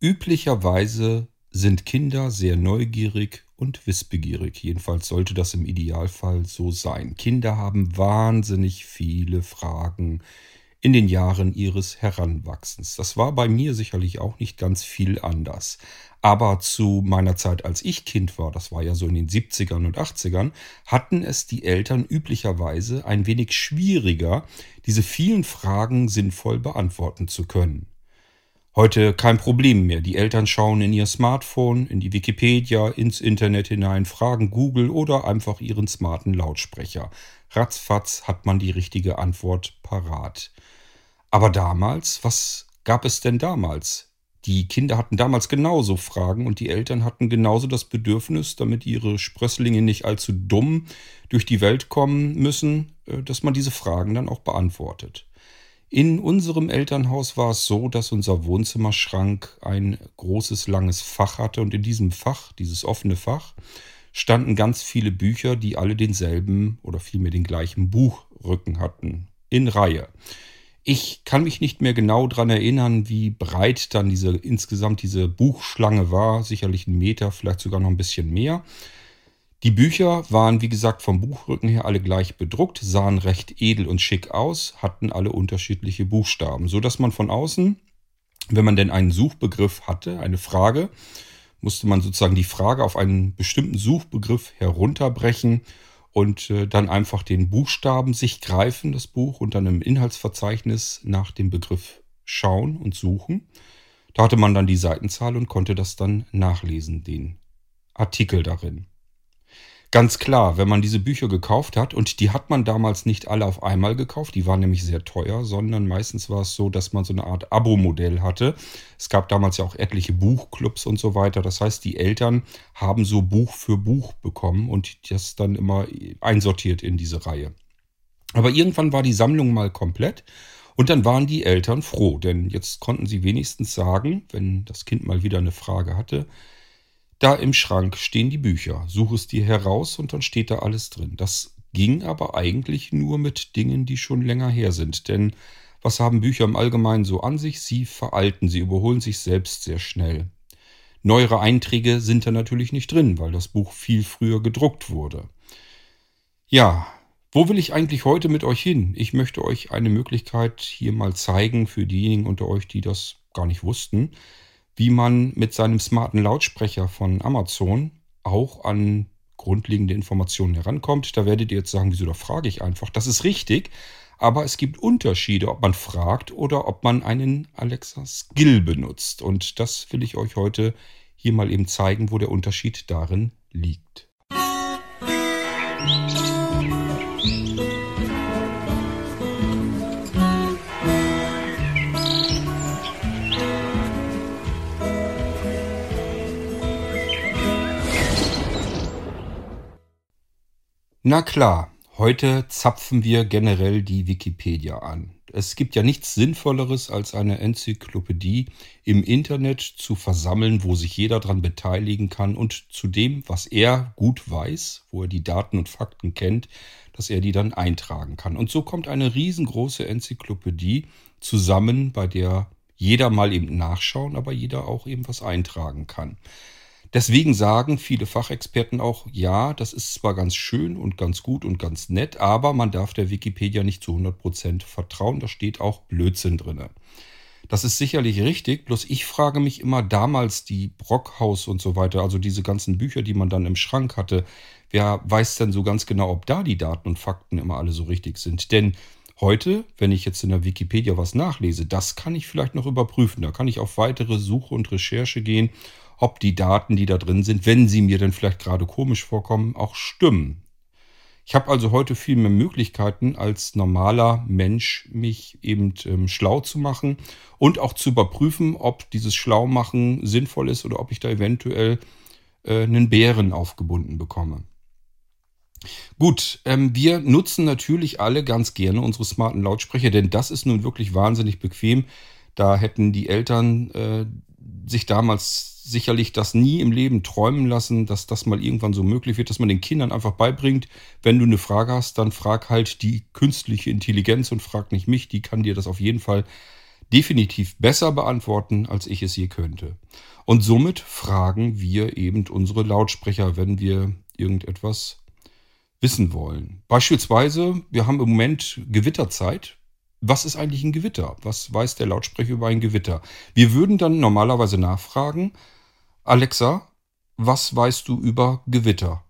Üblicherweise sind Kinder sehr neugierig und wissbegierig. Jedenfalls sollte das im Idealfall so sein. Kinder haben wahnsinnig viele Fragen in den Jahren ihres Heranwachsens. Das war bei mir sicherlich auch nicht ganz viel anders. Aber zu meiner Zeit, als ich Kind war, das war ja so in den 70ern und 80ern, hatten es die Eltern üblicherweise ein wenig schwieriger, diese vielen Fragen sinnvoll beantworten zu können. Heute kein Problem mehr. Die Eltern schauen in ihr Smartphone, in die Wikipedia, ins Internet hinein, fragen Google oder einfach ihren smarten Lautsprecher. Ratzfatz hat man die richtige Antwort parat. Aber damals, was gab es denn damals? Die Kinder hatten damals genauso Fragen und die Eltern hatten genauso das Bedürfnis, damit ihre Sprösslinge nicht allzu dumm durch die Welt kommen müssen, äh, dass man diese Fragen dann auch beantwortet. In unserem Elternhaus war es so, dass unser Wohnzimmerschrank ein großes, langes Fach hatte und in diesem Fach, dieses offene Fach, standen ganz viele Bücher, die alle denselben oder vielmehr den gleichen Buchrücken hatten, in Reihe. Ich kann mich nicht mehr genau daran erinnern, wie breit dann diese insgesamt diese Buchschlange war, sicherlich ein Meter, vielleicht sogar noch ein bisschen mehr. Die Bücher waren, wie gesagt, vom Buchrücken her alle gleich bedruckt, sahen recht edel und schick aus, hatten alle unterschiedliche Buchstaben, so dass man von außen, wenn man denn einen Suchbegriff hatte, eine Frage, musste man sozusagen die Frage auf einen bestimmten Suchbegriff herunterbrechen und äh, dann einfach den Buchstaben sich greifen, das Buch, und dann im Inhaltsverzeichnis nach dem Begriff schauen und suchen. Da hatte man dann die Seitenzahl und konnte das dann nachlesen, den Artikel darin. Ganz klar, wenn man diese Bücher gekauft hat, und die hat man damals nicht alle auf einmal gekauft, die waren nämlich sehr teuer, sondern meistens war es so, dass man so eine Art Abo-Modell hatte. Es gab damals ja auch etliche Buchclubs und so weiter. Das heißt, die Eltern haben so Buch für Buch bekommen und das dann immer einsortiert in diese Reihe. Aber irgendwann war die Sammlung mal komplett. Und dann waren die Eltern froh, denn jetzt konnten sie wenigstens sagen, wenn das Kind mal wieder eine Frage hatte, da im Schrank stehen die Bücher. Such es dir heraus und dann steht da alles drin. Das ging aber eigentlich nur mit Dingen, die schon länger her sind. Denn was haben Bücher im Allgemeinen so an sich? Sie veralten, sie überholen sich selbst sehr schnell. Neuere Einträge sind da natürlich nicht drin, weil das Buch viel früher gedruckt wurde. Ja, wo will ich eigentlich heute mit euch hin? Ich möchte euch eine Möglichkeit hier mal zeigen für diejenigen unter euch, die das gar nicht wussten wie man mit seinem smarten Lautsprecher von Amazon auch an grundlegende Informationen herankommt. Da werdet ihr jetzt sagen, wieso da frage ich einfach. Das ist richtig, aber es gibt Unterschiede, ob man fragt oder ob man einen Alexa Skill benutzt. Und das will ich euch heute hier mal eben zeigen, wo der Unterschied darin liegt. Musik Na klar, heute zapfen wir generell die Wikipedia an. Es gibt ja nichts Sinnvolleres, als eine Enzyklopädie im Internet zu versammeln, wo sich jeder daran beteiligen kann und zu dem, was er gut weiß, wo er die Daten und Fakten kennt, dass er die dann eintragen kann. Und so kommt eine riesengroße Enzyklopädie zusammen, bei der jeder mal eben nachschauen, aber jeder auch eben was eintragen kann. Deswegen sagen viele Fachexperten auch, ja, das ist zwar ganz schön und ganz gut und ganz nett, aber man darf der Wikipedia nicht zu 100% vertrauen, da steht auch Blödsinn drin. Das ist sicherlich richtig, bloß ich frage mich immer damals die Brockhaus und so weiter, also diese ganzen Bücher, die man dann im Schrank hatte, wer weiß denn so ganz genau, ob da die Daten und Fakten immer alle so richtig sind? Denn heute, wenn ich jetzt in der Wikipedia was nachlese, das kann ich vielleicht noch überprüfen. Da kann ich auf weitere Suche und Recherche gehen ob die Daten, die da drin sind, wenn sie mir denn vielleicht gerade komisch vorkommen, auch stimmen. Ich habe also heute viel mehr Möglichkeiten als normaler Mensch, mich eben ähm, schlau zu machen und auch zu überprüfen, ob dieses Schlaumachen sinnvoll ist oder ob ich da eventuell äh, einen Bären aufgebunden bekomme. Gut, ähm, wir nutzen natürlich alle ganz gerne unsere smarten Lautsprecher, denn das ist nun wirklich wahnsinnig bequem. Da hätten die Eltern äh, sich damals sicherlich das nie im Leben träumen lassen, dass das mal irgendwann so möglich wird, dass man den Kindern einfach beibringt, wenn du eine Frage hast, dann frag halt die künstliche Intelligenz und frag nicht mich, die kann dir das auf jeden Fall definitiv besser beantworten, als ich es je könnte. Und somit fragen wir eben unsere Lautsprecher, wenn wir irgendetwas wissen wollen. Beispielsweise, wir haben im Moment Gewitterzeit. Was ist eigentlich ein Gewitter? Was weiß der Lautsprecher über ein Gewitter? Wir würden dann normalerweise nachfragen, Alexa, was weißt du über Gewitter?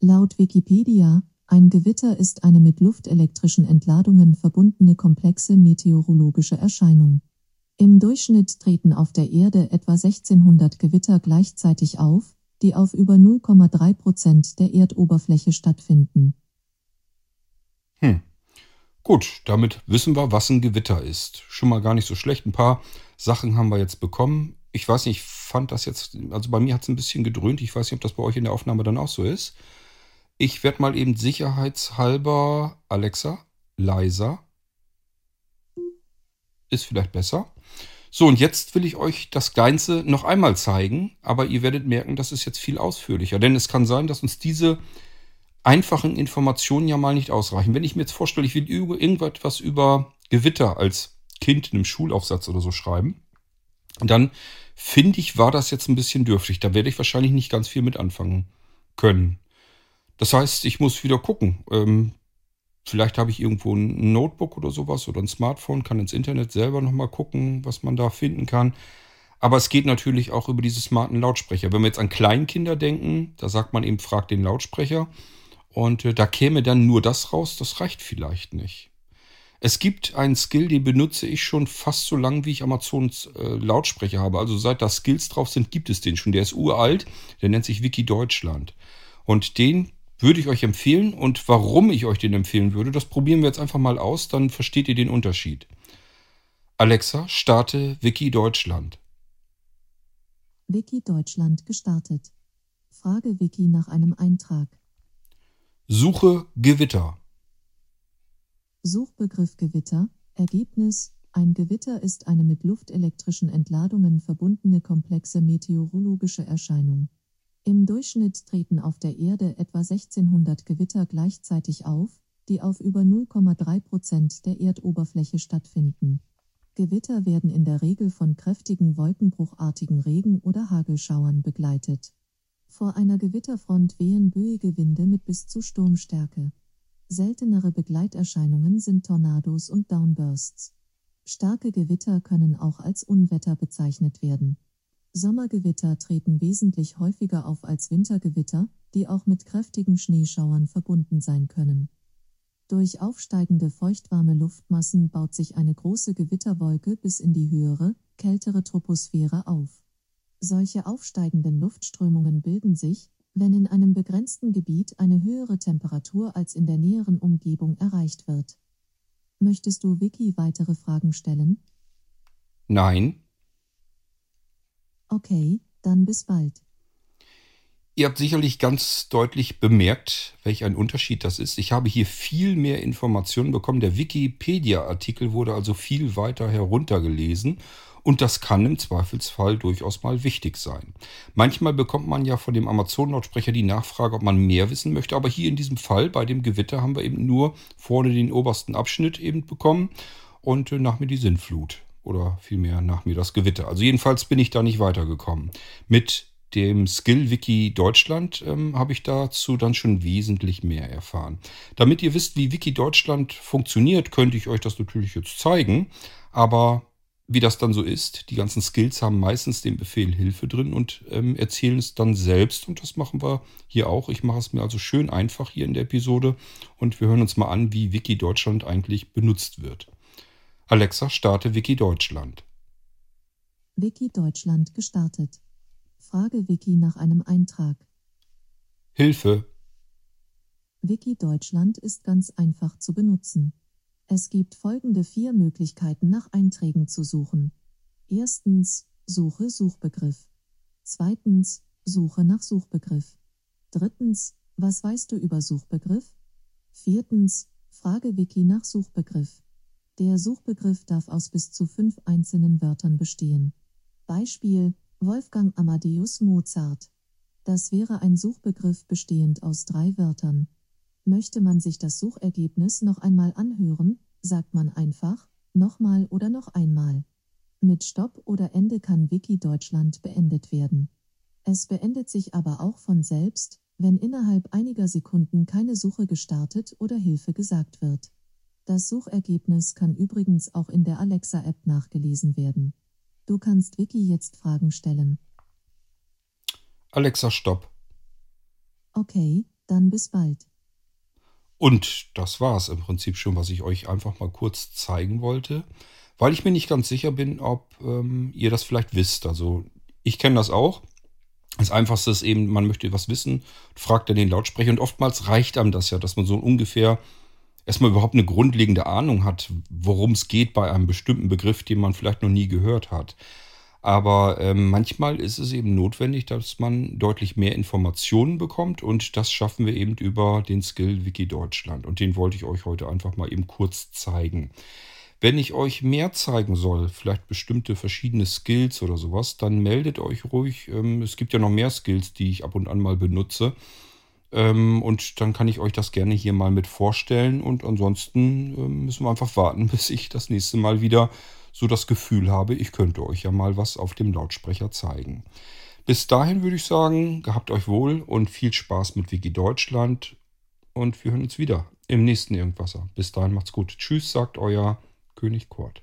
Laut Wikipedia, ein Gewitter ist eine mit luftelektrischen Entladungen verbundene komplexe meteorologische Erscheinung. Im Durchschnitt treten auf der Erde etwa 1600 Gewitter gleichzeitig auf, die auf über 0,3 Prozent der Erdoberfläche stattfinden. Hm. Gut, damit wissen wir, was ein Gewitter ist. Schon mal gar nicht so schlecht. Ein paar Sachen haben wir jetzt bekommen. Ich weiß nicht, ich fand das jetzt, also bei mir hat es ein bisschen gedröhnt. Ich weiß nicht, ob das bei euch in der Aufnahme dann auch so ist. Ich werde mal eben sicherheitshalber Alexa leiser. Ist vielleicht besser. So, und jetzt will ich euch das Ganze noch einmal zeigen, aber ihr werdet merken, das ist jetzt viel ausführlicher. Denn es kann sein, dass uns diese einfachen Informationen ja mal nicht ausreichen. Wenn ich mir jetzt vorstelle, ich will irgendetwas über Gewitter als Kind in einem Schulaufsatz oder so schreiben, dann finde ich, war das jetzt ein bisschen dürftig. Da werde ich wahrscheinlich nicht ganz viel mit anfangen können. Das heißt, ich muss wieder gucken. Ähm, Vielleicht habe ich irgendwo ein Notebook oder sowas oder ein Smartphone, kann ins Internet selber nochmal gucken, was man da finden kann. Aber es geht natürlich auch über diese smarten Lautsprecher. Wenn wir jetzt an Kleinkinder denken, da sagt man eben, fragt den Lautsprecher. Und äh, da käme dann nur das raus, das reicht vielleicht nicht. Es gibt einen Skill, den benutze ich schon fast so lange, wie ich Amazons äh, Lautsprecher habe. Also seit da Skills drauf sind, gibt es den schon. Der ist uralt, der nennt sich Wiki Deutschland. Und den würde ich euch empfehlen. Und warum ich euch den empfehlen würde, das probieren wir jetzt einfach mal aus, dann versteht ihr den Unterschied. Alexa, starte Wiki Deutschland. Wiki Deutschland gestartet. Frage Wiki nach einem Eintrag. Suche Gewitter. Suchbegriff Gewitter. Ergebnis. Ein Gewitter ist eine mit luftelektrischen Entladungen verbundene komplexe meteorologische Erscheinung. Im Durchschnitt treten auf der Erde etwa 1600 Gewitter gleichzeitig auf, die auf über 0,3 Prozent der Erdoberfläche stattfinden. Gewitter werden in der Regel von kräftigen wolkenbruchartigen Regen- oder Hagelschauern begleitet. Vor einer Gewitterfront wehen böige Winde mit bis zu Sturmstärke. Seltenere Begleiterscheinungen sind Tornados und Downbursts. Starke Gewitter können auch als Unwetter bezeichnet werden. Sommergewitter treten wesentlich häufiger auf als Wintergewitter, die auch mit kräftigen Schneeschauern verbunden sein können. Durch aufsteigende feuchtwarme Luftmassen baut sich eine große Gewitterwolke bis in die höhere, kältere Troposphäre auf. Solche aufsteigenden Luftströmungen bilden sich, wenn in einem begrenzten Gebiet eine höhere Temperatur als in der näheren Umgebung erreicht wird. Möchtest du Vicky weitere Fragen stellen? Nein, Okay, dann bis bald. Ihr habt sicherlich ganz deutlich bemerkt, welch ein Unterschied das ist. Ich habe hier viel mehr Informationen bekommen. Der Wikipedia-Artikel wurde also viel weiter heruntergelesen und das kann im Zweifelsfall durchaus mal wichtig sein. Manchmal bekommt man ja von dem Amazon-Lautsprecher die Nachfrage, ob man mehr wissen möchte, aber hier in diesem Fall bei dem Gewitter haben wir eben nur vorne den obersten Abschnitt eben bekommen und nach mir die Sinnflut oder vielmehr nach mir das Gewitter. Also jedenfalls bin ich da nicht weitergekommen. Mit dem Skill Wiki Deutschland ähm, habe ich dazu dann schon wesentlich mehr erfahren. Damit ihr wisst, wie Wiki Deutschland funktioniert, könnte ich euch das natürlich jetzt zeigen. Aber wie das dann so ist, die ganzen Skills haben meistens den Befehl Hilfe drin und ähm, erzählen es dann selbst. Und das machen wir hier auch. Ich mache es mir also schön einfach hier in der Episode und wir hören uns mal an, wie Wiki Deutschland eigentlich benutzt wird. Alexa, starte Wiki Deutschland. Wiki Deutschland gestartet. Frage Wiki nach einem Eintrag. Hilfe. Wiki Deutschland ist ganz einfach zu benutzen. Es gibt folgende vier Möglichkeiten nach Einträgen zu suchen. Erstens, Suche Suchbegriff. Zweitens, Suche nach Suchbegriff. Drittens, was weißt du über Suchbegriff? Viertens, Frage Wiki nach Suchbegriff. Der Suchbegriff darf aus bis zu fünf einzelnen Wörtern bestehen. Beispiel Wolfgang Amadeus Mozart. Das wäre ein Suchbegriff bestehend aus drei Wörtern. Möchte man sich das Suchergebnis noch einmal anhören, sagt man einfach Nochmal oder noch einmal. Mit Stopp oder Ende kann Wiki Deutschland beendet werden. Es beendet sich aber auch von selbst, wenn innerhalb einiger Sekunden keine Suche gestartet oder Hilfe gesagt wird. Das Suchergebnis kann übrigens auch in der Alexa-App nachgelesen werden. Du kannst Wiki jetzt Fragen stellen. Alexa, stopp. Okay, dann bis bald. Und das war es im Prinzip schon, was ich euch einfach mal kurz zeigen wollte, weil ich mir nicht ganz sicher bin, ob ähm, ihr das vielleicht wisst. Also ich kenne das auch. Das Einfachste ist eben, man möchte was wissen, fragt dann den Lautsprecher und oftmals reicht einem das ja, dass man so ungefähr erstmal überhaupt eine grundlegende Ahnung hat, worum es geht bei einem bestimmten Begriff, den man vielleicht noch nie gehört hat. Aber ähm, manchmal ist es eben notwendig, dass man deutlich mehr Informationen bekommt und das schaffen wir eben über den Skill Wiki Deutschland. Und den wollte ich euch heute einfach mal eben kurz zeigen. Wenn ich euch mehr zeigen soll, vielleicht bestimmte verschiedene Skills oder sowas, dann meldet euch ruhig. Ähm, es gibt ja noch mehr Skills, die ich ab und an mal benutze. Ähm, und dann kann ich euch das gerne hier mal mit vorstellen. Und ansonsten ähm, müssen wir einfach warten, bis ich das nächste Mal wieder so das Gefühl habe, ich könnte euch ja mal was auf dem Lautsprecher zeigen. Bis dahin würde ich sagen, gehabt euch wohl und viel Spaß mit Wiki Deutschland und wir hören uns wieder im nächsten Irgendwasser. Bis dahin macht's gut. Tschüss, sagt euer König Kurt.